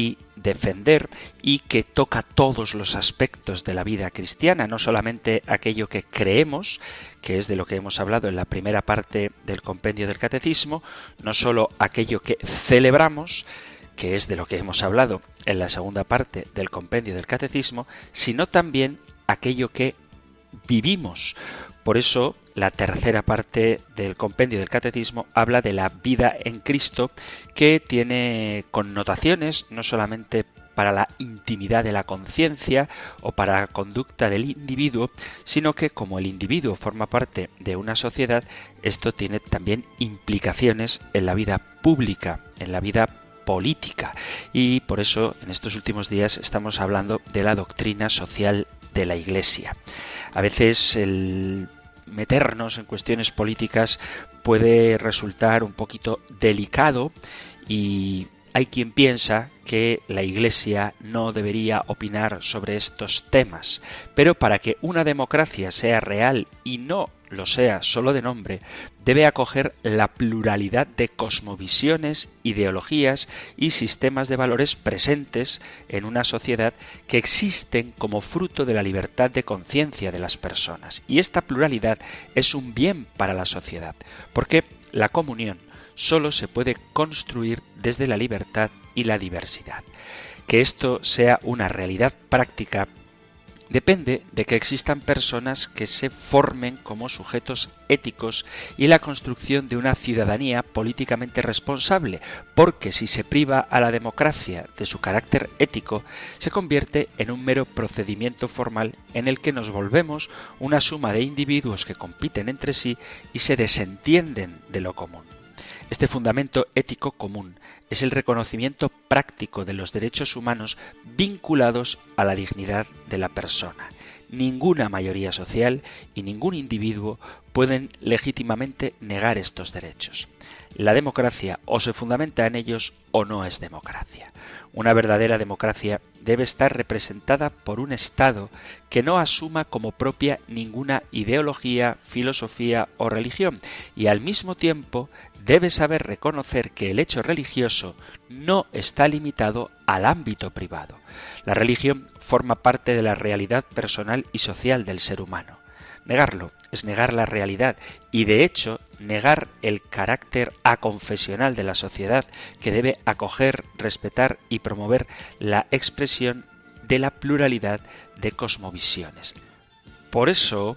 y defender y que toca todos los aspectos de la vida cristiana, no solamente aquello que creemos, que es de lo que hemos hablado en la primera parte del compendio del catecismo, no solo aquello que celebramos, que es de lo que hemos hablado en la segunda parte del compendio del catecismo, sino también aquello que vivimos. Por eso la tercera parte del compendio del catecismo habla de la vida en Cristo que tiene connotaciones no solamente para la intimidad de la conciencia o para la conducta del individuo, sino que como el individuo forma parte de una sociedad, esto tiene también implicaciones en la vida pública, en la vida política. Y por eso en estos últimos días estamos hablando de la doctrina social de la Iglesia. A veces el meternos en cuestiones políticas puede resultar un poquito delicado y hay quien piensa que la Iglesia no debería opinar sobre estos temas, pero para que una democracia sea real y no lo sea solo de nombre, debe acoger la pluralidad de cosmovisiones, ideologías y sistemas de valores presentes en una sociedad que existen como fruto de la libertad de conciencia de las personas. Y esta pluralidad es un bien para la sociedad, porque la comunión solo se puede construir desde la libertad y la diversidad. Que esto sea una realidad práctica depende de que existan personas que se formen como sujetos éticos y la construcción de una ciudadanía políticamente responsable, porque si se priva a la democracia de su carácter ético, se convierte en un mero procedimiento formal en el que nos volvemos una suma de individuos que compiten entre sí y se desentienden de lo común. Este fundamento ético común es el reconocimiento práctico de los derechos humanos vinculados a la dignidad de la persona. Ninguna mayoría social y ningún individuo pueden legítimamente negar estos derechos. La democracia o se fundamenta en ellos o no es democracia. Una verdadera democracia debe estar representada por un Estado que no asuma como propia ninguna ideología, filosofía o religión y al mismo tiempo debe saber reconocer que el hecho religioso no está limitado al ámbito privado. La religión forma parte de la realidad personal y social del ser humano. Negarlo es negar la realidad y de hecho negar el carácter aconfesional de la sociedad que debe acoger, respetar y promover la expresión de la pluralidad de cosmovisiones. Por eso,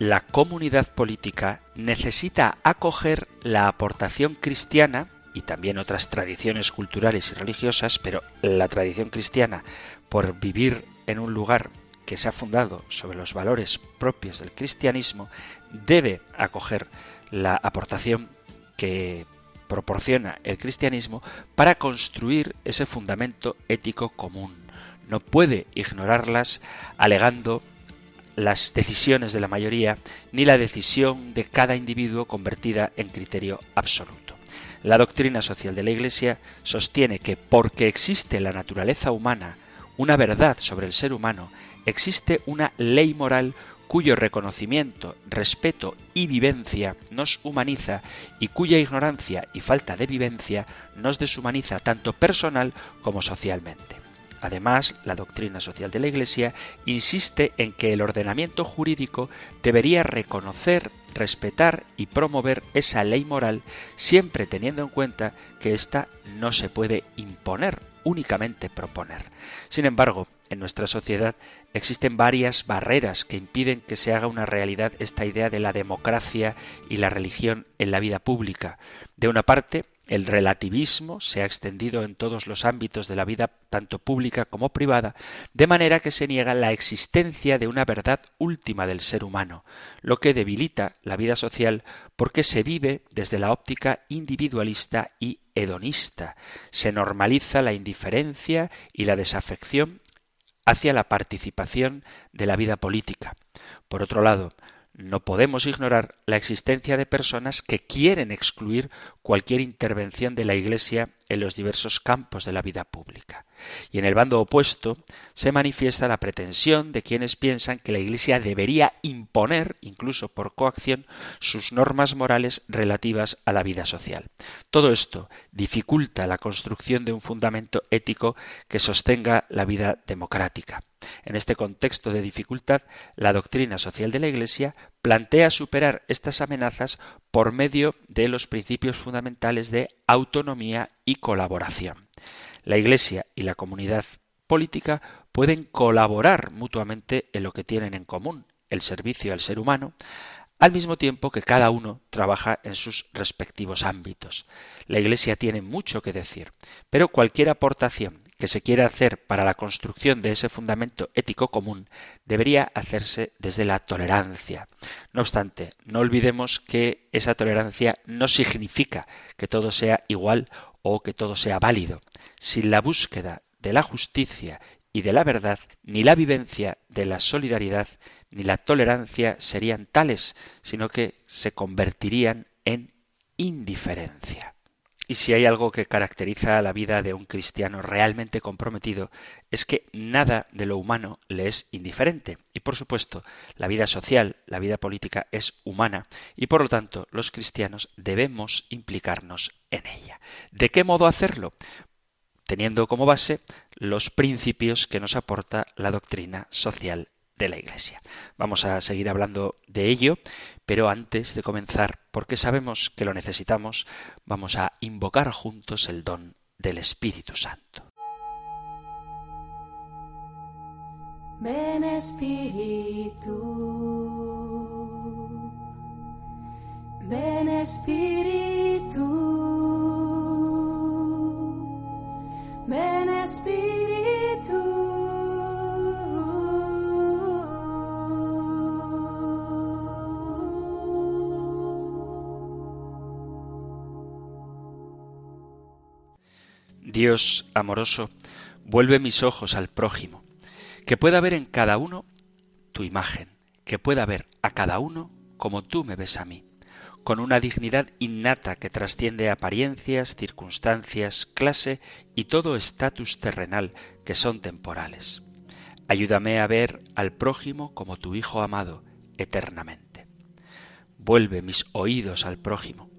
la comunidad política necesita acoger la aportación cristiana y también otras tradiciones culturales y religiosas, pero la tradición cristiana, por vivir en un lugar que se ha fundado sobre los valores propios del cristianismo, debe acoger la aportación que proporciona el cristianismo para construir ese fundamento ético común. No puede ignorarlas alegando las decisiones de la mayoría ni la decisión de cada individuo convertida en criterio absoluto. La doctrina social de la Iglesia sostiene que porque existe la naturaleza humana, una verdad sobre el ser humano, existe una ley moral cuyo reconocimiento, respeto y vivencia nos humaniza y cuya ignorancia y falta de vivencia nos deshumaniza tanto personal como socialmente. Además, la doctrina social de la Iglesia insiste en que el ordenamiento jurídico debería reconocer, respetar y promover esa ley moral, siempre teniendo en cuenta que ésta no se puede imponer, únicamente proponer. Sin embargo, en nuestra sociedad existen varias barreras que impiden que se haga una realidad esta idea de la democracia y la religión en la vida pública. De una parte, El relativismo se ha extendido en todos los ámbitos de la vida, tanto pública como privada, de manera que se niega la existencia de una verdad última del ser humano, lo que debilita la vida social porque se vive desde la óptica individualista y hedonista. Se normaliza la indiferencia y la desafección hacia la participación de la vida política. Por otro lado, no podemos ignorar la existencia de personas que quieren excluir cualquier intervención de la Iglesia en los diversos campos de la vida pública. Y en el bando opuesto se manifiesta la pretensión de quienes piensan que la Iglesia debería imponer, incluso por coacción, sus normas morales relativas a la vida social. Todo esto dificulta la construcción de un fundamento ético que sostenga la vida democrática. En este contexto de dificultad, la doctrina social de la Iglesia plantea superar estas amenazas por medio de los principios fundamentales de autonomía y colaboración. La Iglesia y la comunidad política pueden colaborar mutuamente en lo que tienen en común, el servicio al ser humano, al mismo tiempo que cada uno trabaja en sus respectivos ámbitos. La Iglesia tiene mucho que decir, pero cualquier aportación que se quiera hacer para la construcción de ese fundamento ético común debería hacerse desde la tolerancia. No obstante, no olvidemos que esa tolerancia no significa que todo sea igual o que todo sea válido. Sin la búsqueda de la justicia y de la verdad, ni la vivencia de la solidaridad ni la tolerancia serían tales, sino que se convertirían en indiferencia. Y si hay algo que caracteriza la vida de un cristiano realmente comprometido, es que nada de lo humano le es indiferente. Y por supuesto, la vida social, la vida política es humana, y por lo tanto los cristianos debemos implicarnos en ella. ¿De qué modo hacerlo? Teniendo como base los principios que nos aporta la doctrina social de la Iglesia. Vamos a seguir hablando de ello, pero antes de comenzar, porque sabemos que lo necesitamos, vamos a invocar juntos el don del Espíritu Santo. Ven Espíritu, ven Espíritu, ven Espíritu. Dios amoroso, vuelve mis ojos al prójimo, que pueda ver en cada uno tu imagen, que pueda ver a cada uno como tú me ves a mí, con una dignidad innata que trasciende apariencias, circunstancias, clase y todo estatus terrenal que son temporales. Ayúdame a ver al prójimo como tu Hijo amado eternamente. Vuelve mis oídos al prójimo,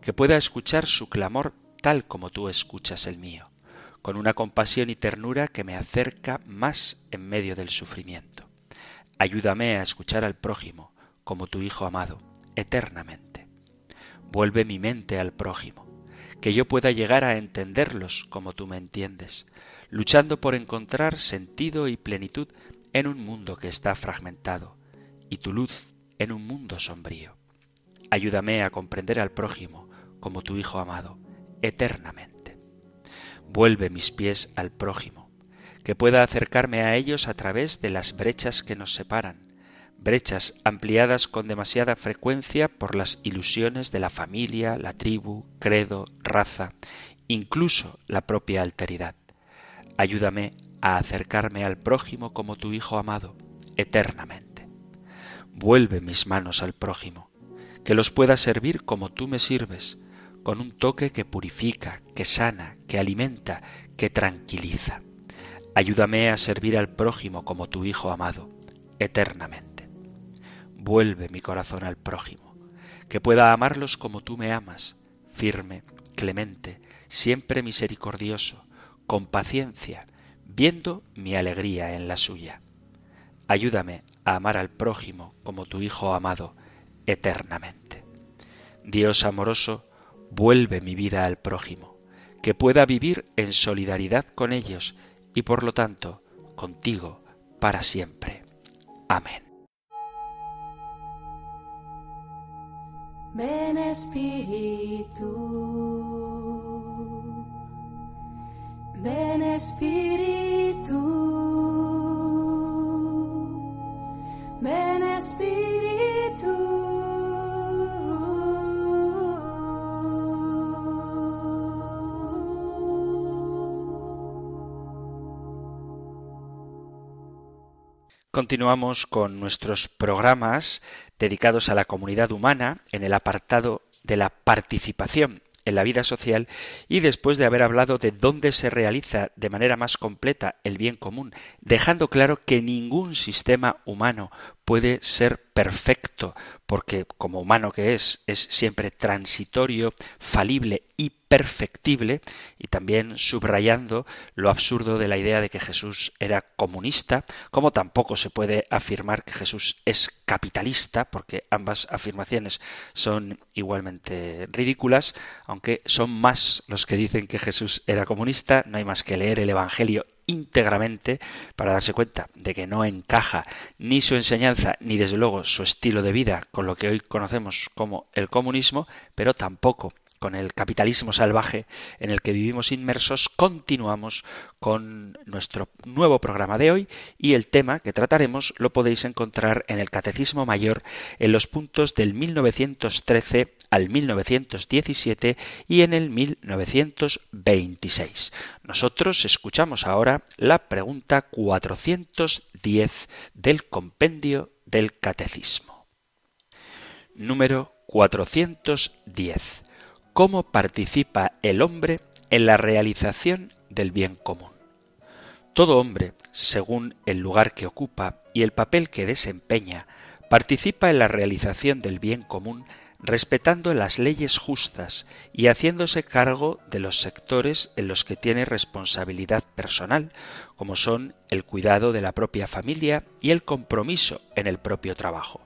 que pueda escuchar su clamor tal como tú escuchas el mío, con una compasión y ternura que me acerca más en medio del sufrimiento. Ayúdame a escuchar al prójimo, como tu Hijo amado, eternamente. Vuelve mi mente al prójimo, que yo pueda llegar a entenderlos como tú me entiendes, luchando por encontrar sentido y plenitud en un mundo que está fragmentado, y tu luz en un mundo sombrío. Ayúdame a comprender al prójimo como tu Hijo amado, eternamente. Vuelve mis pies al prójimo, que pueda acercarme a ellos a través de las brechas que nos separan, brechas ampliadas con demasiada frecuencia por las ilusiones de la familia, la tribu, credo, raza, incluso la propia alteridad. Ayúdame a acercarme al prójimo como tu Hijo amado, eternamente. Vuelve mis manos al prójimo, que los pueda servir como tú me sirves, con un toque que purifica, que sana, que alimenta, que tranquiliza. Ayúdame a servir al prójimo como tu Hijo amado, eternamente. Vuelve mi corazón al prójimo, que pueda amarlos como tú me amas, firme, clemente, siempre misericordioso, con paciencia, viendo mi alegría en la suya. Ayúdame a amar al prójimo como tu Hijo amado, eternamente. Dios amoroso, vuelve mi vida al prójimo, que pueda vivir en solidaridad con ellos y por lo tanto contigo para siempre. Amén. ven Espíritu, ven Espíritu, Continuamos con nuestros programas dedicados a la comunidad humana en el apartado de la participación en la vida social y después de haber hablado de dónde se realiza de manera más completa el bien común, dejando claro que ningún sistema humano puede ser perfecto, porque como humano que es, es siempre transitorio, falible y perfectible, y también subrayando lo absurdo de la idea de que Jesús era comunista, como tampoco se puede afirmar que Jesús es capitalista, porque ambas afirmaciones son igualmente ridículas, aunque son más los que dicen que Jesús era comunista, no hay más que leer el Evangelio íntegramente para darse cuenta de que no encaja ni su enseñanza ni desde luego su estilo de vida con lo que hoy conocemos como el comunismo, pero tampoco con el capitalismo salvaje en el que vivimos inmersos, continuamos con nuestro nuevo programa de hoy y el tema que trataremos lo podéis encontrar en el Catecismo Mayor en los puntos del 1913 al 1917 y en el 1926. Nosotros escuchamos ahora la pregunta 410 del compendio del Catecismo. Número 410 cómo participa el hombre en la realización del bien común. Todo hombre, según el lugar que ocupa y el papel que desempeña, participa en la realización del bien común respetando las leyes justas y haciéndose cargo de los sectores en los que tiene responsabilidad personal, como son el cuidado de la propia familia y el compromiso en el propio trabajo.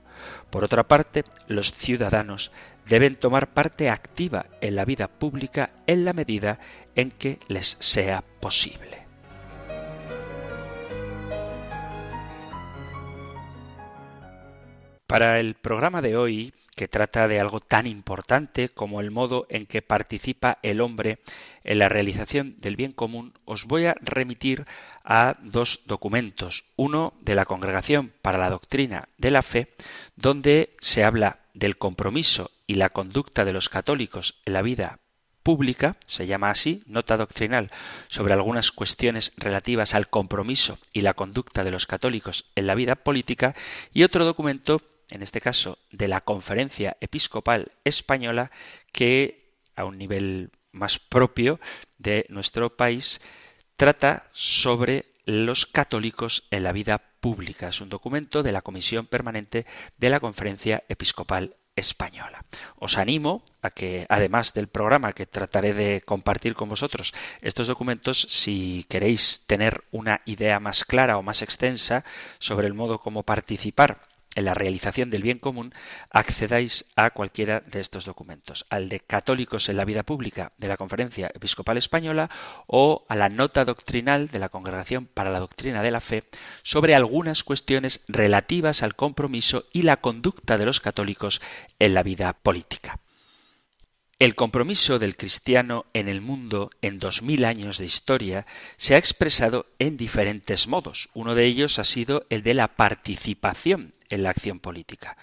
Por otra parte, los ciudadanos deben tomar parte activa en la vida pública en la medida en que les sea posible. Para el programa de hoy, que trata de algo tan importante como el modo en que participa el hombre en la realización del bien común, os voy a remitir a dos documentos. Uno de la Congregación para la Doctrina de la Fe, donde se habla del compromiso y la conducta de los católicos en la vida pública, se llama así, nota doctrinal sobre algunas cuestiones relativas al compromiso y la conducta de los católicos en la vida política, y otro documento, en este caso, de la Conferencia Episcopal Española, que a un nivel más propio de nuestro país, trata sobre los católicos en la vida pública. Es un documento de la Comisión Permanente de la Conferencia Episcopal española. Os animo a que, además del programa que trataré de compartir con vosotros, estos documentos, si queréis tener una idea más clara o más extensa sobre el modo como participar en la realización del bien común, accedáis a cualquiera de estos documentos, al de Católicos en la vida pública de la Conferencia Episcopal Española o a la nota doctrinal de la Congregación para la Doctrina de la Fe sobre algunas cuestiones relativas al compromiso y la conducta de los católicos en la vida política. El compromiso del cristiano en el mundo en dos mil años de historia se ha expresado en diferentes modos. Uno de ellos ha sido el de la participación en la acción política.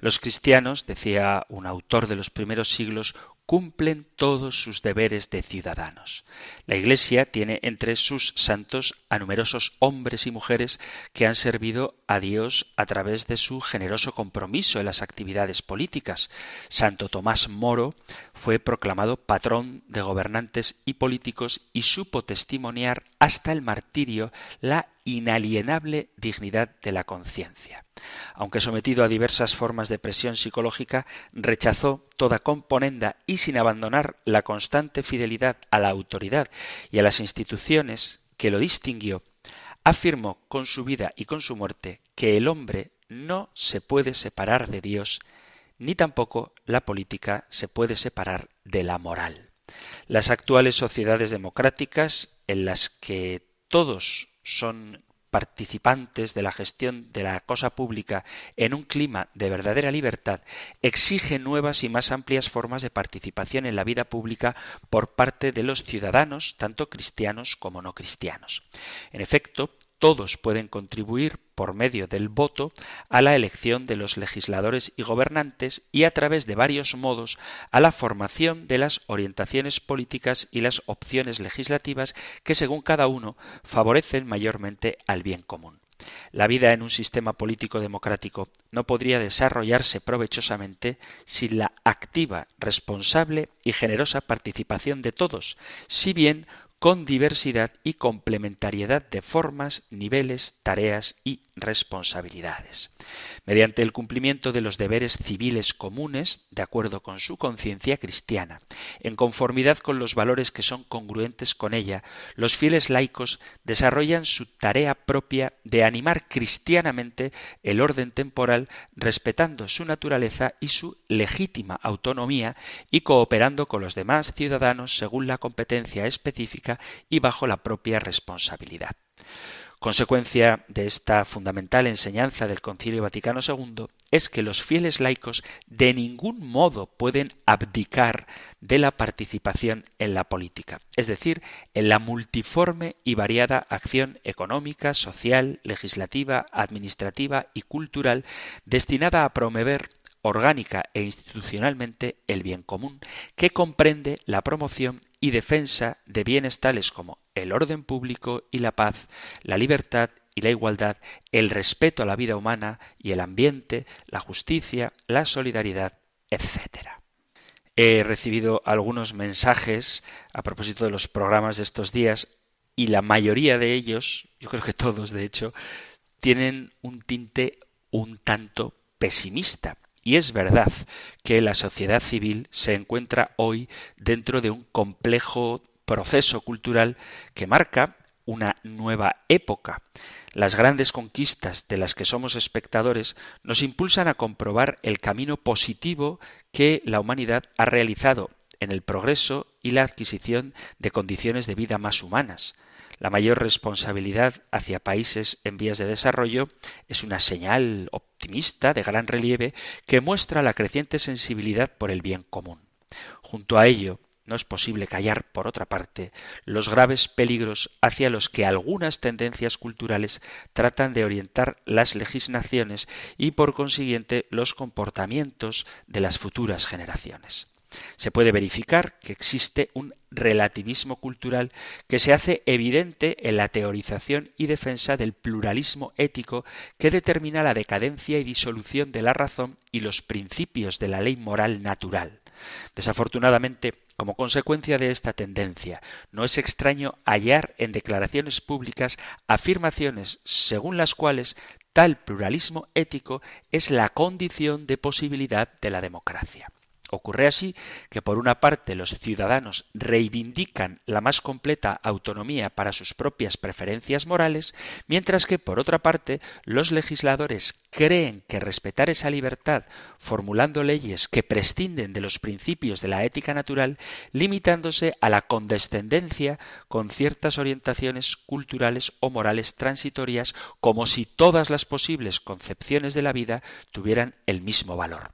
Los cristianos, decía un autor de los primeros siglos, cumplen todos sus deberes de ciudadanos. La Iglesia tiene entre sus santos a numerosos hombres y mujeres que han servido a Dios a través de su generoso compromiso en las actividades políticas. Santo Tomás Moro fue proclamado patrón de gobernantes y políticos y supo testimoniar hasta el martirio la inalienable dignidad de la conciencia. Aunque sometido a diversas formas de presión psicológica, rechazó toda componenda y sin abandonar la constante fidelidad a la autoridad y a las instituciones que lo distinguió, afirmó con su vida y con su muerte que el hombre no se puede separar de Dios, ni tampoco la política se puede separar de la moral. Las actuales sociedades democráticas, en las que todos son participantes de la gestión de la cosa pública en un clima de verdadera libertad exige nuevas y más amplias formas de participación en la vida pública por parte de los ciudadanos, tanto cristianos como no cristianos. En efecto, todos pueden contribuir por medio del voto a la elección de los legisladores y gobernantes y a través de varios modos a la formación de las orientaciones políticas y las opciones legislativas que según cada uno favorecen mayormente al bien común. La vida en un sistema político democrático no podría desarrollarse provechosamente sin la activa, responsable y generosa participación de todos, si bien con diversidad y complementariedad de formas, niveles, tareas y responsabilidades. Mediante el cumplimiento de los deberes civiles comunes, de acuerdo con su conciencia cristiana, en conformidad con los valores que son congruentes con ella, los fieles laicos desarrollan su tarea propia de animar cristianamente el orden temporal, respetando su naturaleza y su legítima autonomía y cooperando con los demás ciudadanos según la competencia específica y bajo la propia responsabilidad. Consecuencia de esta fundamental enseñanza del Concilio Vaticano II es que los fieles laicos de ningún modo pueden abdicar de la participación en la política, es decir, en la multiforme y variada acción económica, social, legislativa, administrativa y cultural destinada a promover orgánica e institucionalmente el bien común, que comprende la promoción y defensa de bienes tales como el orden público y la paz, la libertad y la igualdad, el respeto a la vida humana y el ambiente, la justicia, la solidaridad, etc. He recibido algunos mensajes a propósito de los programas de estos días y la mayoría de ellos, yo creo que todos de hecho, tienen un tinte un tanto pesimista. Y es verdad que la sociedad civil se encuentra hoy dentro de un complejo proceso cultural que marca una nueva época. Las grandes conquistas de las que somos espectadores nos impulsan a comprobar el camino positivo que la humanidad ha realizado en el progreso y la adquisición de condiciones de vida más humanas. La mayor responsabilidad hacia países en vías de desarrollo es una señal optimista de gran relieve que muestra la creciente sensibilidad por el bien común. Junto a ello, no es posible callar, por otra parte, los graves peligros hacia los que algunas tendencias culturales tratan de orientar las legislaciones y, por consiguiente, los comportamientos de las futuras generaciones. Se puede verificar que existe un relativismo cultural que se hace evidente en la teorización y defensa del pluralismo ético que determina la decadencia y disolución de la razón y los principios de la ley moral natural. Desafortunadamente, como consecuencia de esta tendencia, no es extraño hallar en declaraciones públicas afirmaciones según las cuales tal pluralismo ético es la condición de posibilidad de la democracia. Ocurre así que por una parte los ciudadanos reivindican la más completa autonomía para sus propias preferencias morales, mientras que por otra parte los legisladores creen que respetar esa libertad formulando leyes que prescinden de los principios de la ética natural, limitándose a la condescendencia con ciertas orientaciones culturales o morales transitorias como si todas las posibles concepciones de la vida tuvieran el mismo valor.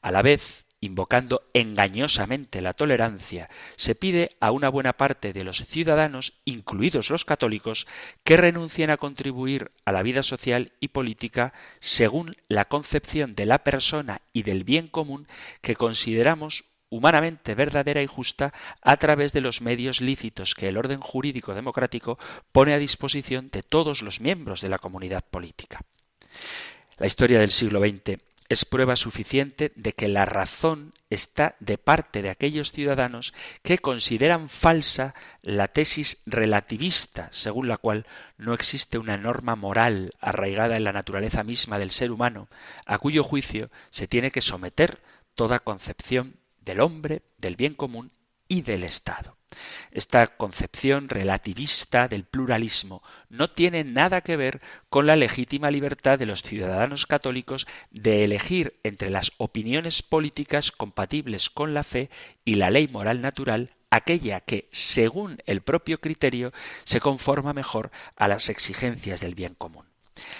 A la vez, invocando engañosamente la tolerancia, se pide a una buena parte de los ciudadanos, incluidos los católicos, que renuncien a contribuir a la vida social y política según la concepción de la persona y del bien común que consideramos humanamente verdadera y justa a través de los medios lícitos que el orden jurídico democrático pone a disposición de todos los miembros de la comunidad política. La historia del siglo XX es prueba suficiente de que la razón está de parte de aquellos ciudadanos que consideran falsa la tesis relativista, según la cual no existe una norma moral arraigada en la naturaleza misma del ser humano, a cuyo juicio se tiene que someter toda concepción del hombre, del bien común y del Estado. Esta concepción relativista del pluralismo no tiene nada que ver con la legítima libertad de los ciudadanos católicos de elegir entre las opiniones políticas compatibles con la fe y la ley moral natural aquella que, según el propio criterio, se conforma mejor a las exigencias del bien común.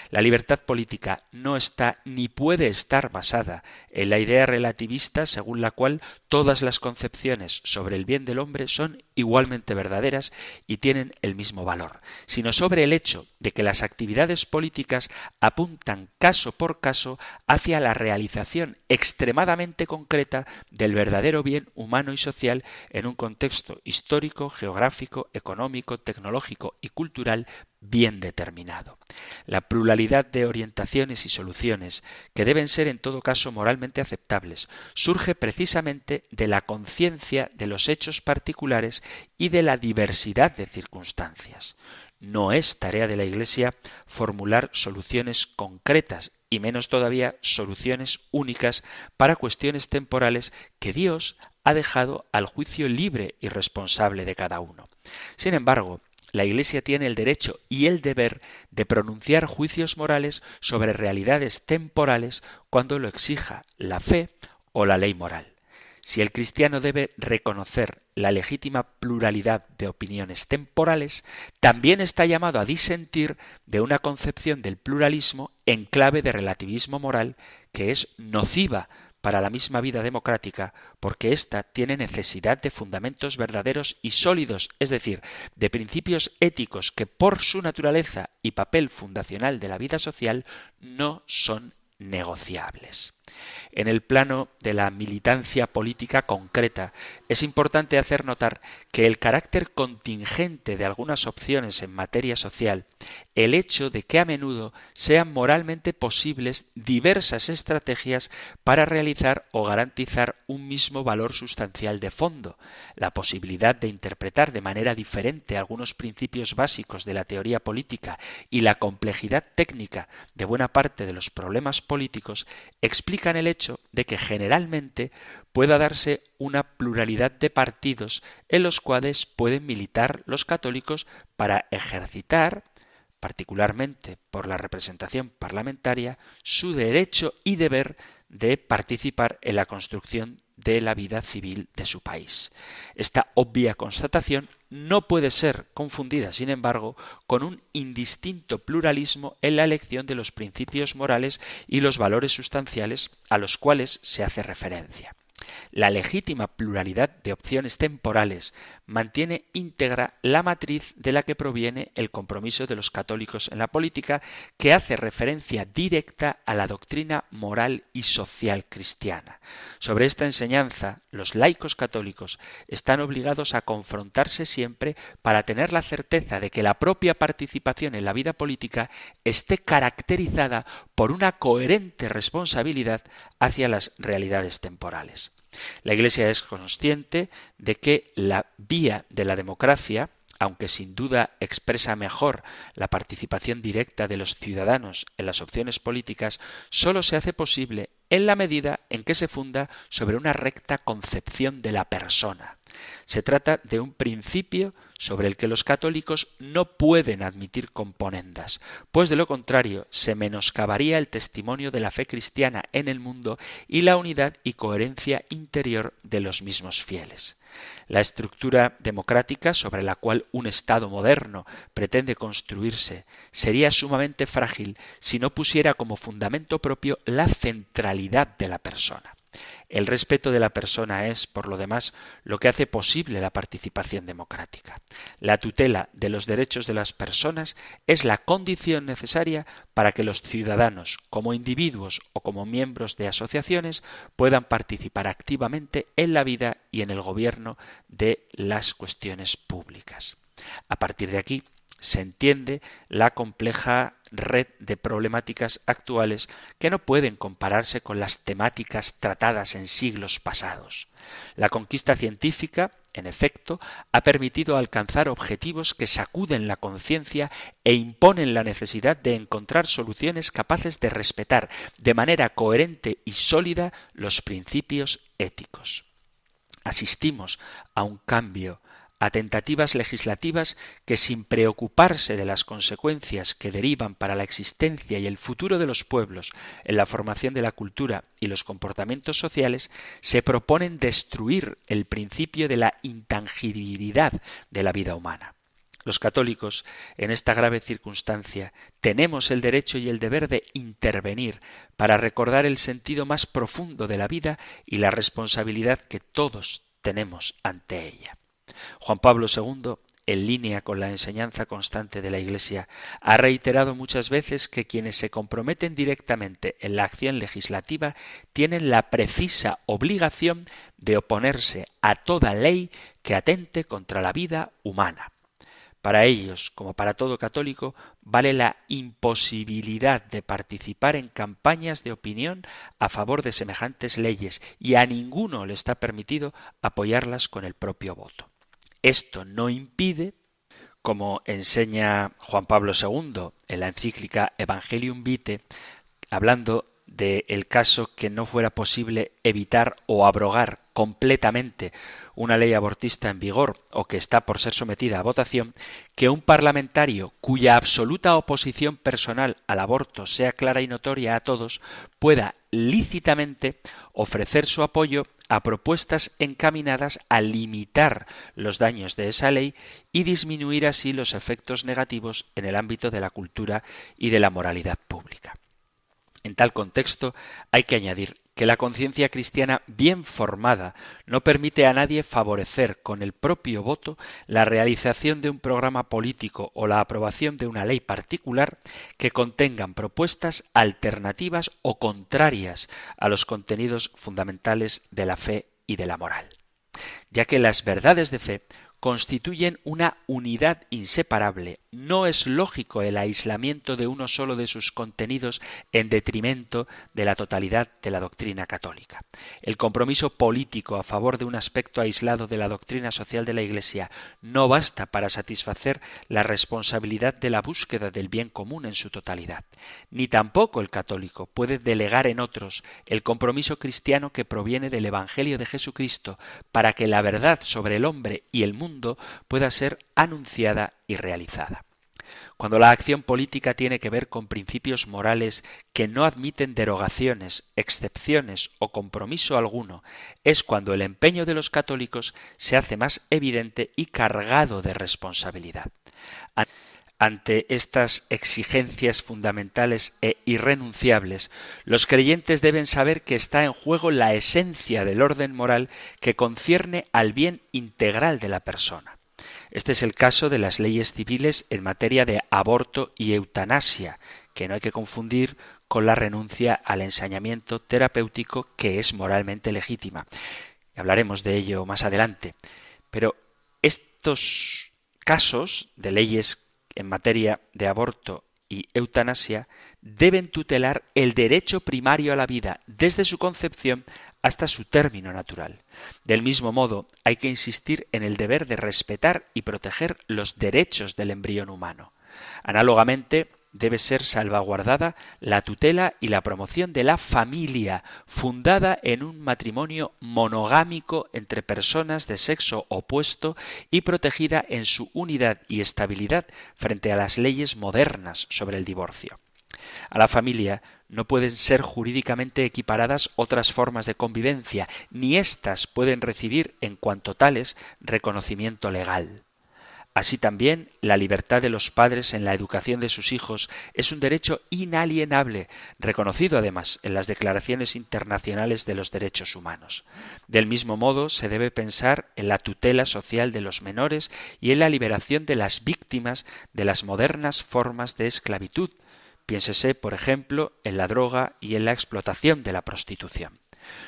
La libertad política no está ni puede estar basada en la idea relativista según la cual todas las concepciones sobre el bien del hombre son igualmente verdaderas y tienen el mismo valor, sino sobre el hecho de que las actividades políticas apuntan caso por caso hacia la realización extremadamente concreta del verdadero bien humano y social en un contexto histórico, geográfico, económico, tecnológico y cultural bien determinado. La pluralidad de orientaciones y soluciones, que deben ser en todo caso moralmente aceptables, surge precisamente de la conciencia de los hechos particulares y de la diversidad de circunstancias. No es tarea de la Iglesia formular soluciones concretas y menos todavía soluciones únicas para cuestiones temporales que Dios ha dejado al juicio libre y responsable de cada uno. Sin embargo, la Iglesia tiene el derecho y el deber de pronunciar juicios morales sobre realidades temporales cuando lo exija la fe o la ley moral. Si el cristiano debe reconocer la legítima pluralidad de opiniones temporales, también está llamado a disentir de una concepción del pluralismo en clave de relativismo moral que es nociva para la misma vida democrática, porque ésta tiene necesidad de fundamentos verdaderos y sólidos, es decir, de principios éticos que por su naturaleza y papel fundacional de la vida social no son negociables. En el plano de la militancia política concreta, es importante hacer notar que el carácter contingente de algunas opciones en materia social, el hecho de que a menudo sean moralmente posibles diversas estrategias para realizar o garantizar un mismo valor sustancial de fondo, la posibilidad de interpretar de manera diferente algunos principios básicos de la teoría política y la complejidad técnica de buena parte de los problemas políticos explican el hecho de que generalmente pueda darse una pluralidad de partidos en los cuales pueden militar los católicos para ejercitar particularmente por la representación parlamentaria, su derecho y deber de participar en la construcción de la vida civil de su país. Esta obvia constatación no puede ser confundida, sin embargo, con un indistinto pluralismo en la elección de los principios morales y los valores sustanciales a los cuales se hace referencia. La legítima pluralidad de opciones temporales mantiene íntegra la matriz de la que proviene el compromiso de los católicos en la política, que hace referencia directa a la doctrina moral y social cristiana. Sobre esta enseñanza, los laicos católicos están obligados a confrontarse siempre para tener la certeza de que la propia participación en la vida política esté caracterizada por una coherente responsabilidad hacia las realidades temporales. La Iglesia es consciente de que la vía de la democracia, aunque sin duda expresa mejor la participación directa de los ciudadanos en las opciones políticas, sólo se hace posible en la medida en que se funda sobre una recta concepción de la persona. Se trata de un principio sobre el que los católicos no pueden admitir componendas, pues de lo contrario se menoscabaría el testimonio de la fe cristiana en el mundo y la unidad y coherencia interior de los mismos fieles. La estructura democrática sobre la cual un Estado moderno pretende construirse sería sumamente frágil si no pusiera como fundamento propio la centralidad de la persona. El respeto de la persona es, por lo demás, lo que hace posible la participación democrática. La tutela de los derechos de las personas es la condición necesaria para que los ciudadanos, como individuos o como miembros de asociaciones, puedan participar activamente en la vida y en el gobierno de las cuestiones públicas. A partir de aquí, se entiende la compleja red de problemáticas actuales que no pueden compararse con las temáticas tratadas en siglos pasados. La conquista científica, en efecto, ha permitido alcanzar objetivos que sacuden la conciencia e imponen la necesidad de encontrar soluciones capaces de respetar de manera coherente y sólida los principios éticos. Asistimos a un cambio a tentativas legislativas que sin preocuparse de las consecuencias que derivan para la existencia y el futuro de los pueblos en la formación de la cultura y los comportamientos sociales, se proponen destruir el principio de la intangibilidad de la vida humana. Los católicos, en esta grave circunstancia, tenemos el derecho y el deber de intervenir para recordar el sentido más profundo de la vida y la responsabilidad que todos tenemos ante ella. Juan Pablo II, en línea con la enseñanza constante de la Iglesia, ha reiterado muchas veces que quienes se comprometen directamente en la acción legislativa tienen la precisa obligación de oponerse a toda ley que atente contra la vida humana. Para ellos, como para todo católico, vale la imposibilidad de participar en campañas de opinión a favor de semejantes leyes y a ninguno le está permitido apoyarlas con el propio voto. Esto no impide, como enseña Juan Pablo II en la encíclica Evangelium Vitae, hablando del caso que no fuera posible evitar o abrogar completamente una ley abortista en vigor o que está por ser sometida a votación, que un parlamentario cuya absoluta oposición personal al aborto sea clara y notoria a todos pueda lícitamente ofrecer su apoyo a propuestas encaminadas a limitar los daños de esa ley y disminuir así los efectos negativos en el ámbito de la cultura y de la moralidad pública. En tal contexto hay que añadir que la conciencia cristiana bien formada no permite a nadie favorecer con el propio voto la realización de un programa político o la aprobación de una ley particular que contengan propuestas alternativas o contrarias a los contenidos fundamentales de la fe y de la moral, ya que las verdades de fe constituyen una unidad inseparable. No es lógico el aislamiento de uno solo de sus contenidos en detrimento de la totalidad de la doctrina católica. El compromiso político a favor de un aspecto aislado de la doctrina social de la Iglesia no basta para satisfacer la responsabilidad de la búsqueda del bien común en su totalidad. Ni tampoco el católico puede delegar en otros el compromiso cristiano que proviene del Evangelio de Jesucristo para que la verdad sobre el hombre y el pueda ser anunciada y realizada. Cuando la acción política tiene que ver con principios morales que no admiten derogaciones, excepciones o compromiso alguno, es cuando el empeño de los católicos se hace más evidente y cargado de responsabilidad. Ante estas exigencias fundamentales e irrenunciables, los creyentes deben saber que está en juego la esencia del orden moral que concierne al bien integral de la persona. Este es el caso de las leyes civiles en materia de aborto y eutanasia, que no hay que confundir con la renuncia al ensañamiento terapéutico que es moralmente legítima. Hablaremos de ello más adelante. Pero estos casos de leyes en materia de aborto y eutanasia deben tutelar el derecho primario a la vida desde su concepción hasta su término natural. Del mismo modo, hay que insistir en el deber de respetar y proteger los derechos del embrión humano. Análogamente, debe ser salvaguardada la tutela y la promoción de la familia, fundada en un matrimonio monogámico entre personas de sexo opuesto y protegida en su unidad y estabilidad frente a las leyes modernas sobre el divorcio. A la familia no pueden ser jurídicamente equiparadas otras formas de convivencia, ni éstas pueden recibir en cuanto tales reconocimiento legal. Así también, la libertad de los padres en la educación de sus hijos es un derecho inalienable, reconocido además en las declaraciones internacionales de los derechos humanos. Del mismo modo, se debe pensar en la tutela social de los menores y en la liberación de las víctimas de las modernas formas de esclavitud. Piénsese, por ejemplo, en la droga y en la explotación de la prostitución.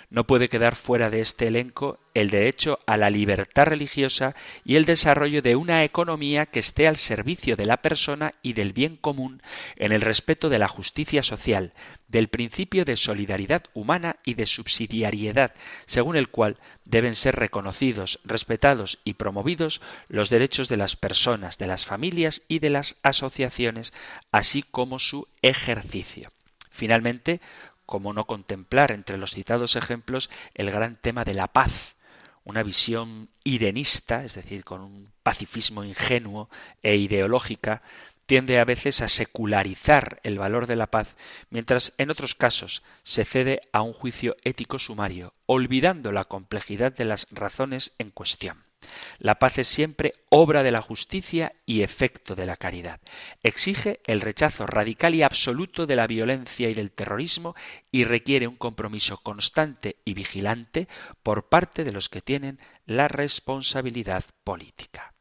No puede quedar fuera de este elenco el derecho a la libertad religiosa y el desarrollo de una economía que esté al servicio de la persona y del bien común en el respeto de la justicia social, del principio de solidaridad humana y de subsidiariedad, según el cual deben ser reconocidos, respetados y promovidos los derechos de las personas, de las familias y de las asociaciones, así como su ejercicio. Finalmente, como no contemplar entre los citados ejemplos el gran tema de la paz, una visión irenista, es decir, con un pacifismo ingenuo e ideológica, tiende a veces a secularizar el valor de la paz, mientras en otros casos se cede a un juicio ético sumario, olvidando la complejidad de las razones en cuestión. La paz es siempre obra de la justicia y efecto de la caridad. Exige el rechazo radical y absoluto de la violencia y del terrorismo y requiere un compromiso constante y vigilante por parte de los que tienen la responsabilidad política.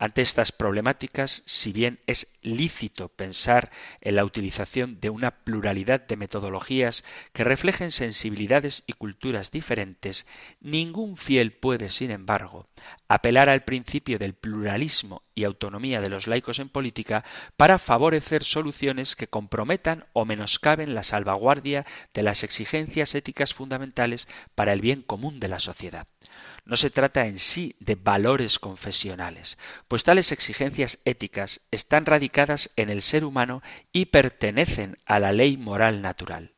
Ante estas problemáticas, si bien es lícito pensar en la utilización de una pluralidad de metodologías que reflejen sensibilidades y culturas diferentes, ningún fiel puede, sin embargo, apelar al principio del pluralismo y autonomía de los laicos en política para favorecer soluciones que comprometan o menoscaben la salvaguardia de las exigencias éticas fundamentales para el bien común de la sociedad. No se trata en sí de valores confesionales, pues tales exigencias éticas están radicadas en el ser humano y pertenecen a la ley moral natural.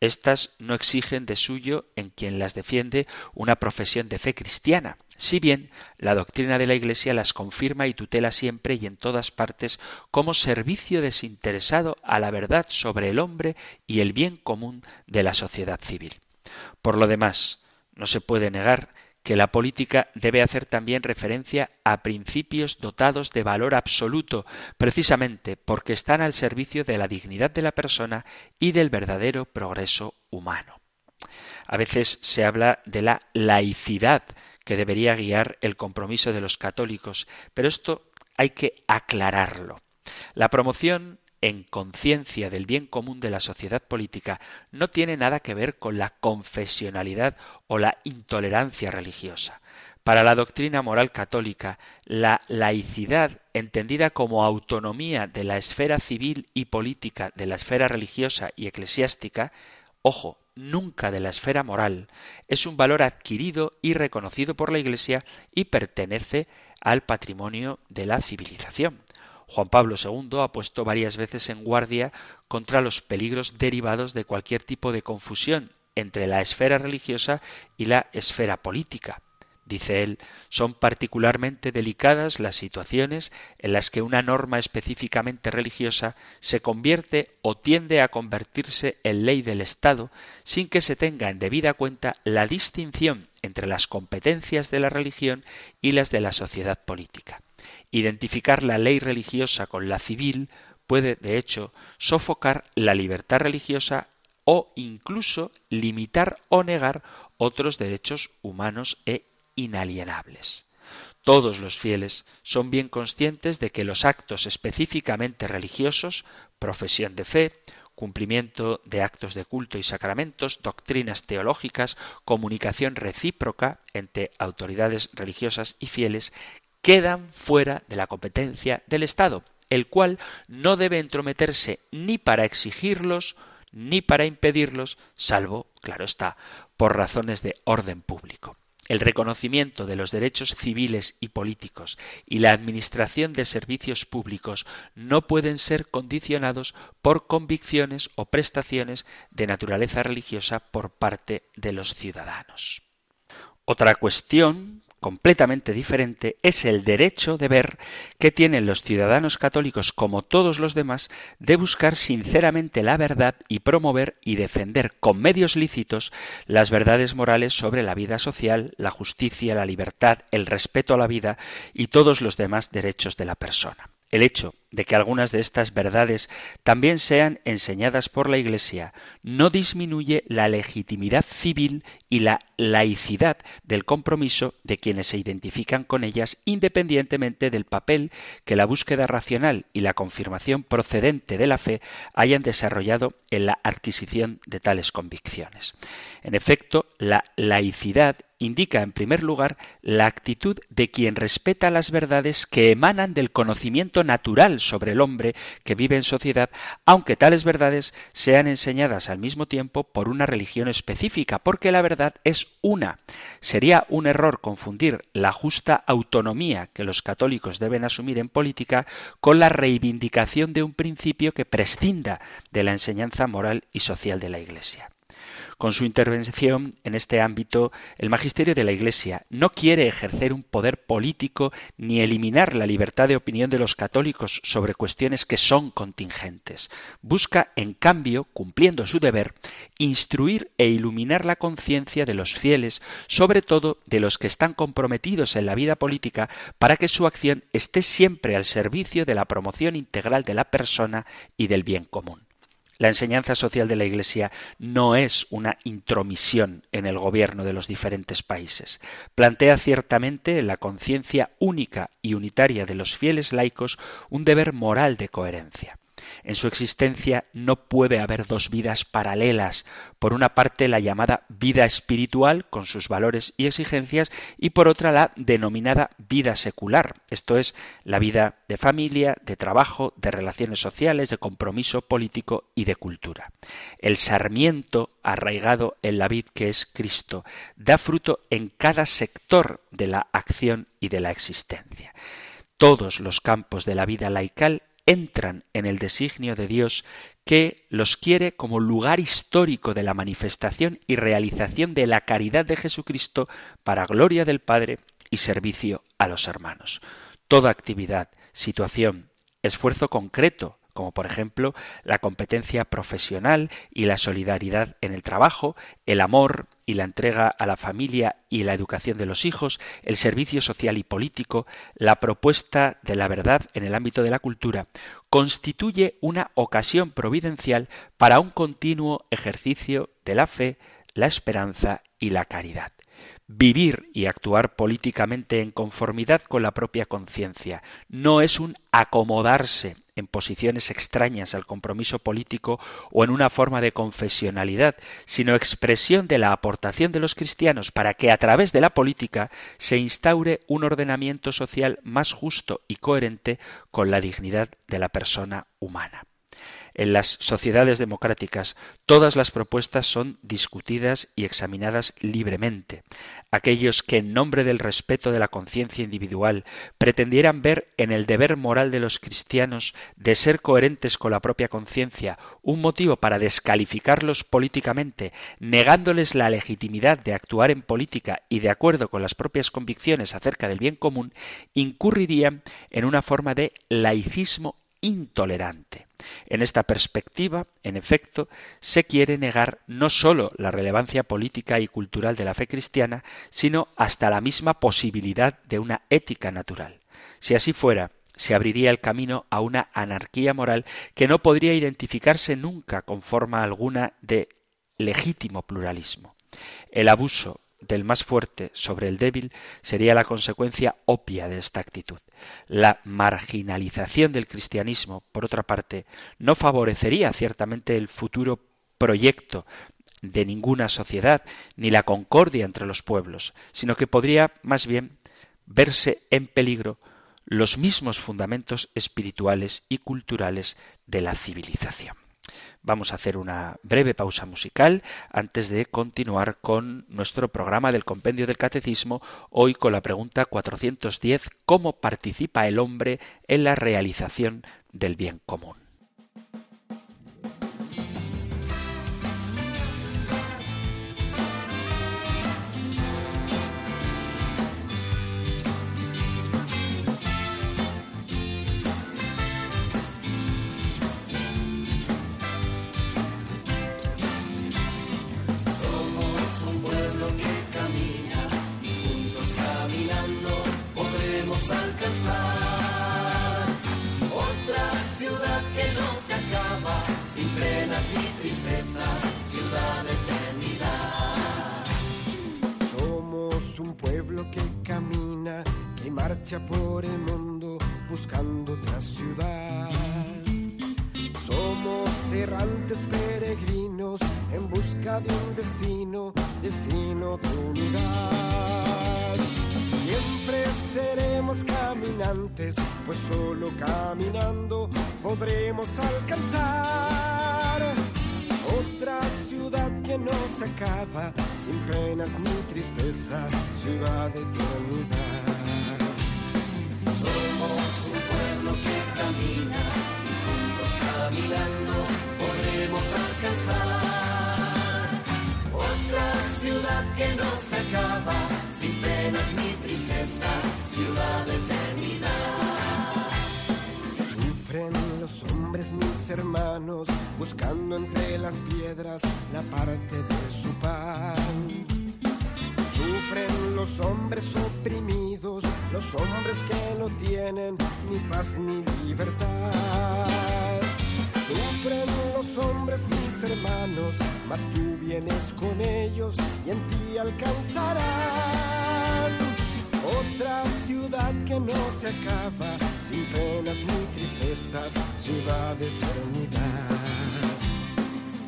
Estas no exigen de suyo en quien las defiende una profesión de fe cristiana, si bien la doctrina de la Iglesia las confirma y tutela siempre y en todas partes como servicio desinteresado a la verdad sobre el hombre y el bien común de la sociedad civil. Por lo demás, no se puede negar que la política debe hacer también referencia a principios dotados de valor absoluto, precisamente porque están al servicio de la dignidad de la persona y del verdadero progreso humano. A veces se habla de la laicidad que debería guiar el compromiso de los católicos, pero esto hay que aclararlo. La promoción en conciencia del bien común de la sociedad política no tiene nada que ver con la confesionalidad o la intolerancia religiosa. Para la doctrina moral católica, la laicidad, entendida como autonomía de la esfera civil y política de la esfera religiosa y eclesiástica, ojo, nunca de la esfera moral, es un valor adquirido y reconocido por la Iglesia y pertenece al patrimonio de la civilización. Juan Pablo II ha puesto varias veces en guardia contra los peligros derivados de cualquier tipo de confusión entre la esfera religiosa y la esfera política. Dice él, son particularmente delicadas las situaciones en las que una norma específicamente religiosa se convierte o tiende a convertirse en ley del Estado sin que se tenga en debida cuenta la distinción entre las competencias de la religión y las de la sociedad política. Identificar la ley religiosa con la civil puede, de hecho, sofocar la libertad religiosa o incluso limitar o negar otros derechos humanos e inalienables. Todos los fieles son bien conscientes de que los actos específicamente religiosos, profesión de fe, cumplimiento de actos de culto y sacramentos, doctrinas teológicas, comunicación recíproca entre autoridades religiosas y fieles, quedan fuera de la competencia del Estado, el cual no debe entrometerse ni para exigirlos ni para impedirlos, salvo, claro está, por razones de orden público. El reconocimiento de los derechos civiles y políticos y la administración de servicios públicos no pueden ser condicionados por convicciones o prestaciones de naturaleza religiosa por parte de los ciudadanos. Otra cuestión completamente diferente es el derecho de ver que tienen los ciudadanos católicos, como todos los demás, de buscar sinceramente la verdad y promover y defender con medios lícitos las verdades morales sobre la vida social, la justicia, la libertad, el respeto a la vida y todos los demás derechos de la persona. El hecho de que algunas de estas verdades también sean enseñadas por la Iglesia no disminuye la legitimidad civil y la laicidad del compromiso de quienes se identifican con ellas independientemente del papel que la búsqueda racional y la confirmación procedente de la fe hayan desarrollado en la adquisición de tales convicciones. En efecto, la laicidad indica, en primer lugar, la actitud de quien respeta las verdades que emanan del conocimiento natural sobre el hombre que vive en sociedad, aunque tales verdades sean enseñadas al mismo tiempo por una religión específica, porque la verdad es una. Sería un error confundir la justa autonomía que los católicos deben asumir en política con la reivindicación de un principio que prescinda de la enseñanza moral y social de la Iglesia. Con su intervención en este ámbito, el magisterio de la Iglesia no quiere ejercer un poder político ni eliminar la libertad de opinión de los católicos sobre cuestiones que son contingentes. Busca, en cambio, cumpliendo su deber, instruir e iluminar la conciencia de los fieles, sobre todo de los que están comprometidos en la vida política, para que su acción esté siempre al servicio de la promoción integral de la persona y del bien común. La enseñanza social de la Iglesia no es una intromisión en el gobierno de los diferentes países. Plantea ciertamente en la conciencia única y unitaria de los fieles laicos un deber moral de coherencia. En su existencia no puede haber dos vidas paralelas. Por una parte la llamada vida espiritual, con sus valores y exigencias, y por otra la denominada vida secular, esto es, la vida de familia, de trabajo, de relaciones sociales, de compromiso político y de cultura. El sarmiento, arraigado en la vid que es Cristo, da fruto en cada sector de la acción y de la existencia. Todos los campos de la vida laical entran en el designio de Dios que los quiere como lugar histórico de la manifestación y realización de la caridad de Jesucristo para gloria del Padre y servicio a los hermanos. Toda actividad, situación, esfuerzo concreto como por ejemplo la competencia profesional y la solidaridad en el trabajo, el amor y la entrega a la familia y la educación de los hijos, el servicio social y político, la propuesta de la verdad en el ámbito de la cultura, constituye una ocasión providencial para un continuo ejercicio de la fe, la esperanza y la caridad vivir y actuar políticamente en conformidad con la propia conciencia. No es un acomodarse en posiciones extrañas al compromiso político o en una forma de confesionalidad, sino expresión de la aportación de los cristianos para que a través de la política se instaure un ordenamiento social más justo y coherente con la dignidad de la persona humana. En las sociedades democráticas todas las propuestas son discutidas y examinadas libremente. Aquellos que en nombre del respeto de la conciencia individual pretendieran ver en el deber moral de los cristianos de ser coherentes con la propia conciencia un motivo para descalificarlos políticamente, negándoles la legitimidad de actuar en política y de acuerdo con las propias convicciones acerca del bien común, incurrirían en una forma de laicismo intolerante. En esta perspectiva, en efecto, se quiere negar no sólo la relevancia política y cultural de la fe cristiana, sino hasta la misma posibilidad de una ética natural. Si así fuera, se abriría el camino a una anarquía moral que no podría identificarse nunca con forma alguna de legítimo pluralismo. El abuso del más fuerte sobre el débil sería la consecuencia obvia de esta actitud. La marginalización del cristianismo, por otra parte, no favorecería ciertamente el futuro proyecto de ninguna sociedad, ni la concordia entre los pueblos, sino que podría más bien verse en peligro los mismos fundamentos espirituales y culturales de la civilización. Vamos a hacer una breve pausa musical antes de continuar con nuestro programa del Compendio del Catecismo, hoy con la pregunta 410, ¿cómo participa el hombre en la realización del bien común? Un pueblo que camina, que marcha por el mundo buscando otra ciudad. Somos errantes peregrinos en busca de un destino, destino de unidad. Siempre seremos caminantes, pues solo caminando podremos alcanzar otra ciudad que no se acaba, sin penas ni tristeza, ciudad de eternidad. Somos un pueblo que camina y juntos caminando podremos alcanzar que no se acaba, hermanos, buscando entre las piedras la parte de su pan. Sufren los hombres oprimidos, los hombres que no tienen ni paz ni libertad. Sufren los hombres, mis hermanos, mas tú vienes con ellos y en ti alcanzarán otra ciudad que no se acaba, sin penas ni tristezas, ciudad de eternidad.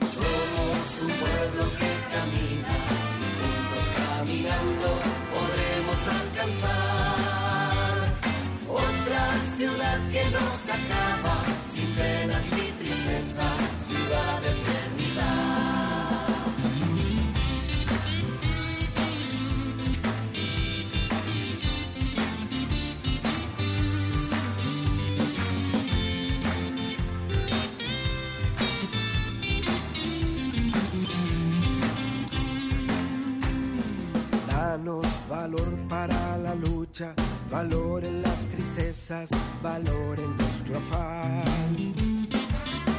Somos un pueblo que camina y juntos caminando podremos alcanzar otra ciudad que no se acaba, sin penas ni tristezas, ciudad de eternidad. Danos valor para la lucha, valor en las tristezas, valor en nuestro afán.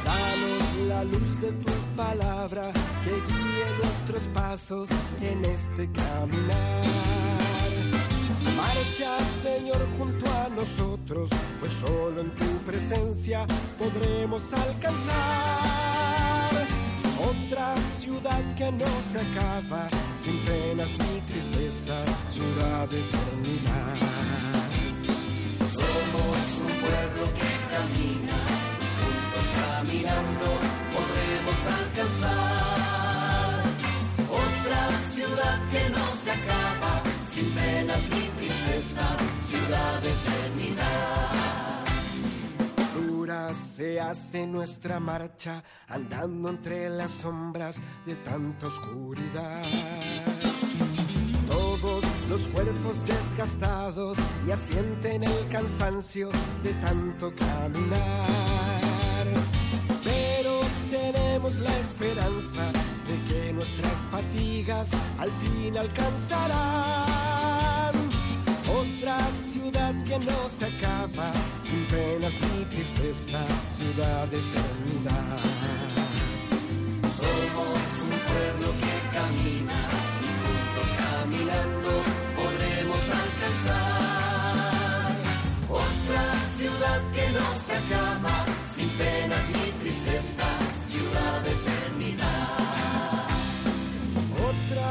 Danos la luz de tu palabra que guíe nuestros pasos en este caminar. Marcha, Señor, junto a nosotros, pues solo en tu presencia podremos alcanzar otra ciudad que no se acaba, sin penas ni tristeza, ciudad de eternidad. Somos un pueblo que camina juntos caminando podremos alcanzar otra ciudad que no se acaba, sin penas ni tristezas, ciudad de eternidad. Se hace nuestra marcha, andando entre las sombras de tanta oscuridad. Todos los cuerpos desgastados ya sienten el cansancio de tanto caminar. Pero tenemos la esperanza de que nuestras fatigas al fin alcanzarán otra ciudad que no se acaba, sin penas ni tristeza, ciudad de eternidad. Somos un pueblo que camina y juntos caminando podremos alcanzar otra ciudad que no se acaba, sin penas ni tristezas, ciudad de eternidad.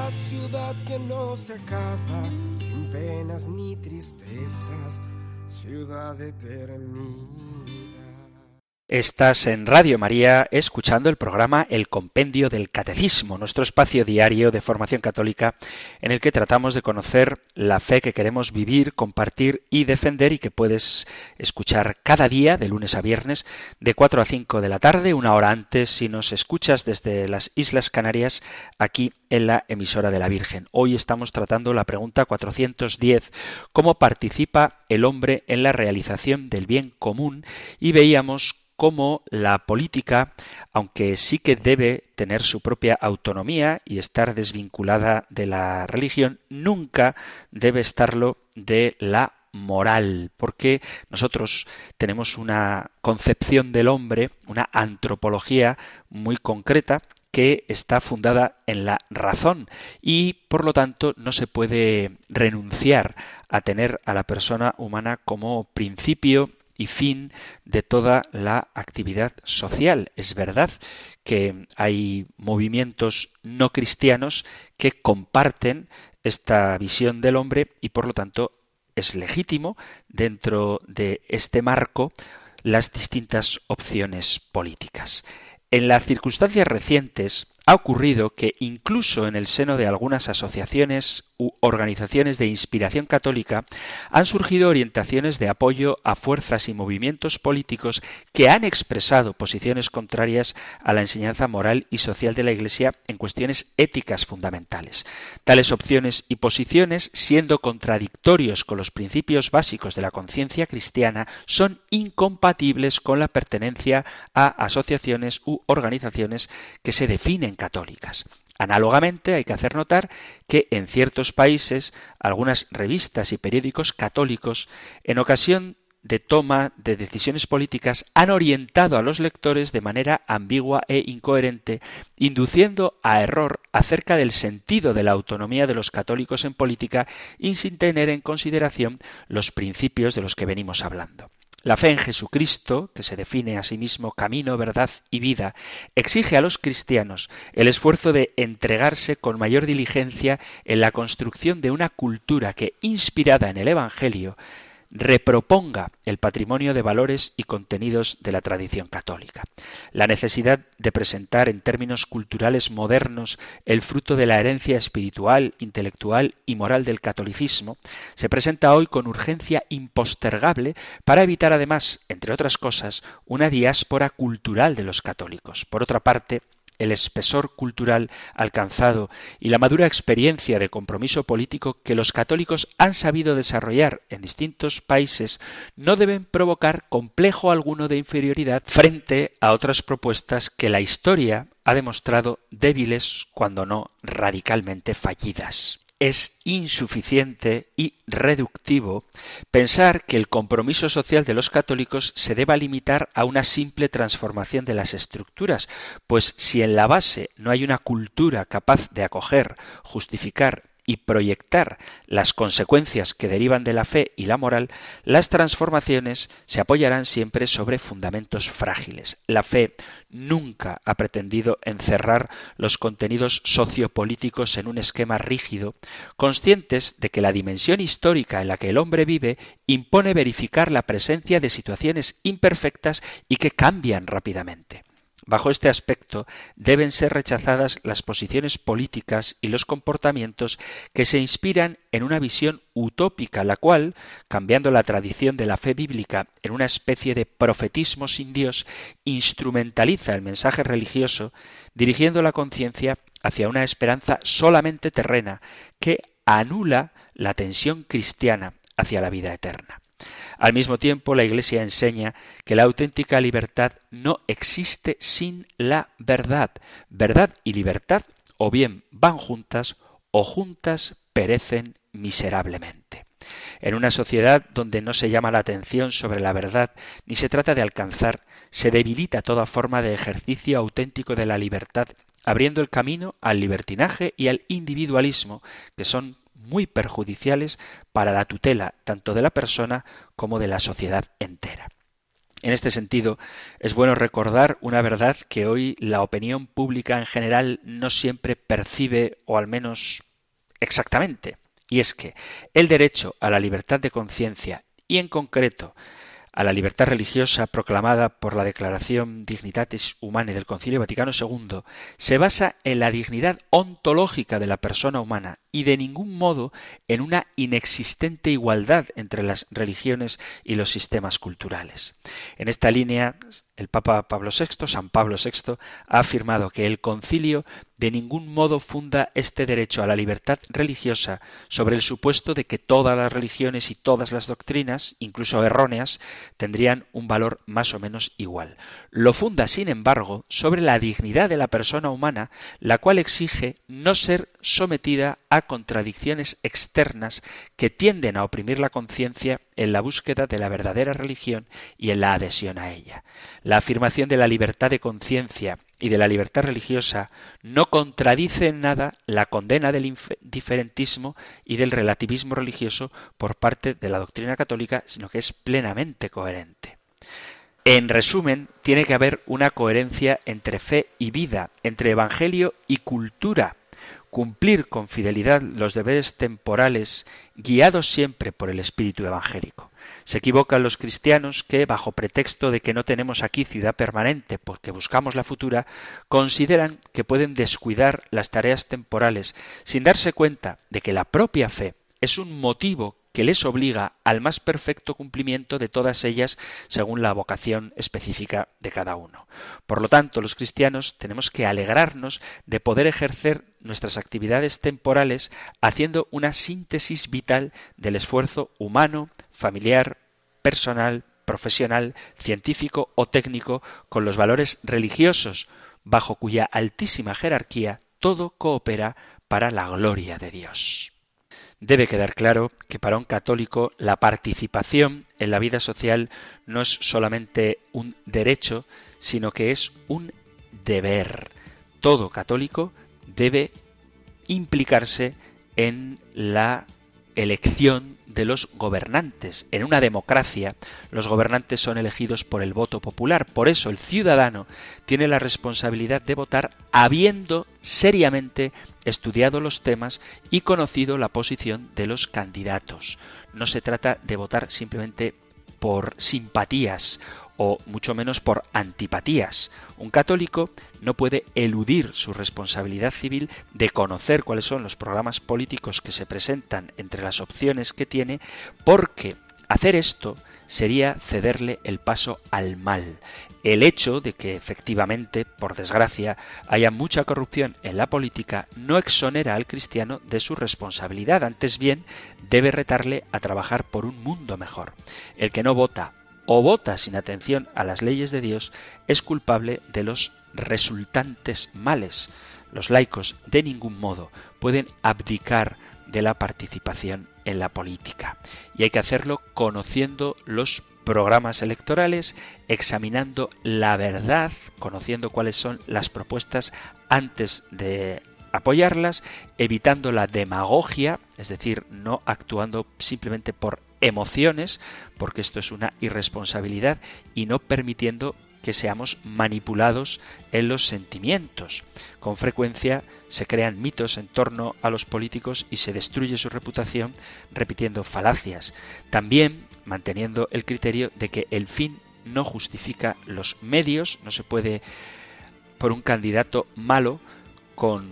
Ciudad que no se acaba, sin penas ni tristezas, ciudad de eternidad. Estás en Radio María escuchando el programa El Compendio del Catecismo, nuestro espacio diario de formación católica en el que tratamos de conocer la fe que queremos vivir, compartir y defender y que puedes escuchar cada día de lunes a viernes de 4 a 5 de la tarde, una hora antes si nos escuchas desde las Islas Canarias aquí en la emisora de la Virgen. Hoy estamos tratando la pregunta 410, ¿cómo participa el hombre en la realización del bien común? Y veíamos cómo la política, aunque sí que debe tener su propia autonomía y estar desvinculada de la religión, nunca debe estarlo de la moral, porque nosotros tenemos una concepción del hombre, una antropología muy concreta que está fundada en la razón y por lo tanto no se puede renunciar a tener a la persona humana como principio y fin de toda la actividad social. Es verdad que hay movimientos no cristianos que comparten esta visión del hombre y por lo tanto es legítimo dentro de este marco las distintas opciones políticas. En las circunstancias recientes ha ocurrido que incluso en el seno de algunas asociaciones u organizaciones de inspiración católica han surgido orientaciones de apoyo a fuerzas y movimientos políticos que han expresado posiciones contrarias a la enseñanza moral y social de la Iglesia en cuestiones éticas fundamentales. Tales opciones y posiciones, siendo contradictorios con los principios básicos de la conciencia cristiana, son incompatibles con la pertenencia a asociaciones u organizaciones que se definen católicas. Análogamente, hay que hacer notar que en ciertos países algunas revistas y periódicos católicos, en ocasión de toma de decisiones políticas han orientado a los lectores de manera ambigua e incoherente, induciendo a error acerca del sentido de la autonomía de los católicos en política y sin tener en consideración los principios de los que venimos hablando. La fe en Jesucristo, que se define a sí mismo camino, verdad y vida, exige a los cristianos el esfuerzo de entregarse con mayor diligencia en la construcción de una cultura que, inspirada en el Evangelio, reproponga el patrimonio de valores y contenidos de la tradición católica. La necesidad de presentar en términos culturales modernos el fruto de la herencia espiritual, intelectual y moral del catolicismo se presenta hoy con urgencia impostergable para evitar además, entre otras cosas, una diáspora cultural de los católicos. Por otra parte, el espesor cultural alcanzado y la madura experiencia de compromiso político que los católicos han sabido desarrollar en distintos países no deben provocar complejo alguno de inferioridad frente a otras propuestas que la historia ha demostrado débiles cuando no radicalmente fallidas es insuficiente y reductivo pensar que el compromiso social de los católicos se deba limitar a una simple transformación de las estructuras, pues si en la base no hay una cultura capaz de acoger, justificar y proyectar las consecuencias que derivan de la fe y la moral, las transformaciones se apoyarán siempre sobre fundamentos frágiles. La fe nunca ha pretendido encerrar los contenidos sociopolíticos en un esquema rígido, conscientes de que la dimensión histórica en la que el hombre vive impone verificar la presencia de situaciones imperfectas y que cambian rápidamente. Bajo este aspecto deben ser rechazadas las posiciones políticas y los comportamientos que se inspiran en una visión utópica, la cual, cambiando la tradición de la fe bíblica en una especie de profetismo sin Dios, instrumentaliza el mensaje religioso, dirigiendo la conciencia hacia una esperanza solamente terrena que anula la tensión cristiana hacia la vida eterna. Al mismo tiempo, la Iglesia enseña que la auténtica libertad no existe sin la verdad. Verdad y libertad o bien van juntas o juntas perecen miserablemente. En una sociedad donde no se llama la atención sobre la verdad ni se trata de alcanzar, se debilita toda forma de ejercicio auténtico de la libertad, abriendo el camino al libertinaje y al individualismo, que son muy perjudiciales para la tutela tanto de la persona como de la sociedad entera. En este sentido, es bueno recordar una verdad que hoy la opinión pública en general no siempre percibe, o al menos exactamente, y es que el derecho a la libertad de conciencia y en concreto a la libertad religiosa proclamada por la Declaración Dignitatis Humanae del Concilio Vaticano II se basa en la dignidad ontológica de la persona humana y de ningún modo en una inexistente igualdad entre las religiones y los sistemas culturales. En esta línea, el Papa Pablo VI, San Pablo VI, ha afirmado que el concilio de ningún modo funda este derecho a la libertad religiosa sobre el supuesto de que todas las religiones y todas las doctrinas, incluso erróneas, tendrían un valor más o menos igual. Lo funda, sin embargo, sobre la dignidad de la persona humana, la cual exige no ser sometida a contradicciones externas que tienden a oprimir la conciencia en la búsqueda de la verdadera religión y en la adhesión a ella. La afirmación de la libertad de conciencia y de la libertad religiosa no contradice en nada la condena del diferentismo y del relativismo religioso por parte de la doctrina católica, sino que es plenamente coherente. En resumen, tiene que haber una coherencia entre fe y vida, entre evangelio y cultura, cumplir con fidelidad los deberes temporales, guiados siempre por el espíritu evangélico. Se equivocan los cristianos que, bajo pretexto de que no tenemos aquí ciudad permanente porque buscamos la futura, consideran que pueden descuidar las tareas temporales sin darse cuenta de que la propia fe es un motivo que les obliga al más perfecto cumplimiento de todas ellas según la vocación específica de cada uno. Por lo tanto, los cristianos tenemos que alegrarnos de poder ejercer nuestras actividades temporales haciendo una síntesis vital del esfuerzo humano, familiar, personal, profesional, científico o técnico con los valores religiosos, bajo cuya altísima jerarquía todo coopera para la gloria de Dios. Debe quedar claro que para un católico la participación en la vida social no es solamente un derecho, sino que es un deber. Todo católico debe implicarse en la elección de los gobernantes. En una democracia, los gobernantes son elegidos por el voto popular. Por eso el ciudadano tiene la responsabilidad de votar habiendo seriamente estudiado los temas y conocido la posición de los candidatos. No se trata de votar simplemente por simpatías o mucho menos por antipatías. Un católico no puede eludir su responsabilidad civil de conocer cuáles son los programas políticos que se presentan entre las opciones que tiene, porque hacer esto sería cederle el paso al mal. El hecho de que efectivamente, por desgracia, haya mucha corrupción en la política no exonera al cristiano de su responsabilidad, antes bien debe retarle a trabajar por un mundo mejor. El que no vota o vota sin atención a las leyes de Dios es culpable de los resultantes males. Los laicos de ningún modo pueden abdicar de la participación en la política. Y hay que hacerlo conociendo los programas electorales, examinando la verdad, conociendo cuáles son las propuestas antes de apoyarlas, evitando la demagogia, es decir, no actuando simplemente por emociones, porque esto es una irresponsabilidad, y no permitiendo que seamos manipulados en los sentimientos. Con frecuencia se crean mitos en torno a los políticos y se destruye su reputación repitiendo falacias. También manteniendo el criterio de que el fin no justifica los medios, no se puede por un candidato malo con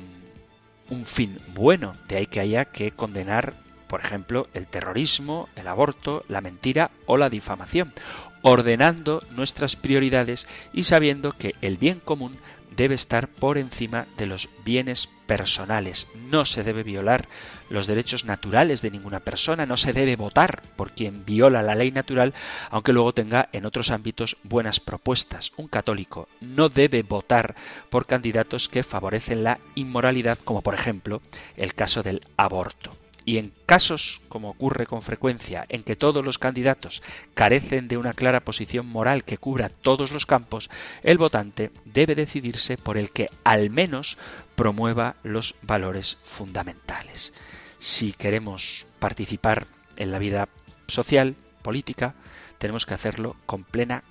un fin bueno, de ahí que haya que condenar por ejemplo, el terrorismo, el aborto, la mentira o la difamación, ordenando nuestras prioridades y sabiendo que el bien común debe estar por encima de los bienes personales. No se debe violar los derechos naturales de ninguna persona, no se debe votar por quien viola la ley natural, aunque luego tenga en otros ámbitos buenas propuestas. Un católico no debe votar por candidatos que favorecen la inmoralidad, como por ejemplo el caso del aborto. Y en casos, como ocurre con frecuencia, en que todos los candidatos carecen de una clara posición moral que cubra todos los campos, el votante debe decidirse por el que al menos promueva los valores fundamentales. Si queremos participar en la vida social, política, tenemos que hacerlo con plena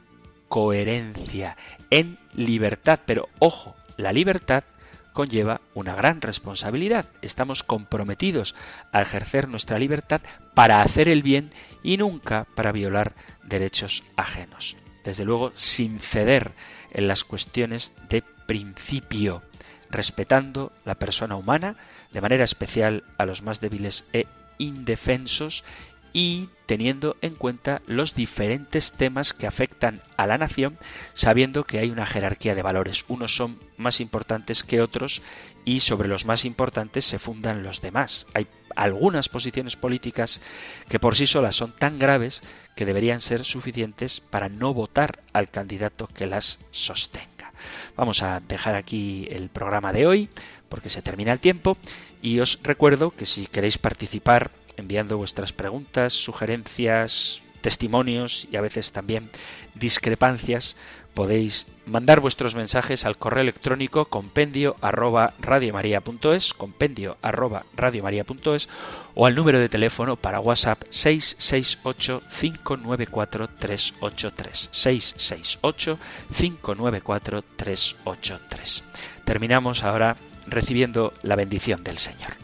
coherencia, en libertad, pero ojo, la libertad conlleva una gran responsabilidad. Estamos comprometidos a ejercer nuestra libertad para hacer el bien y nunca para violar derechos ajenos. Desde luego, sin ceder en las cuestiones de principio, respetando la persona humana, de manera especial a los más débiles e indefensos y teniendo en cuenta los diferentes temas que afectan a la nación, sabiendo que hay una jerarquía de valores. Unos son más importantes que otros y sobre los más importantes se fundan los demás. Hay algunas posiciones políticas que por sí solas son tan graves que deberían ser suficientes para no votar al candidato que las sostenga. Vamos a dejar aquí el programa de hoy porque se termina el tiempo y os recuerdo que si queréis participar enviando vuestras preguntas, sugerencias, testimonios y a veces también discrepancias, podéis mandar vuestros mensajes al correo electrónico compendio arroba compendio arroba o al número de teléfono para WhatsApp 668 594 383 668 594 383. Terminamos ahora recibiendo la bendición del Señor.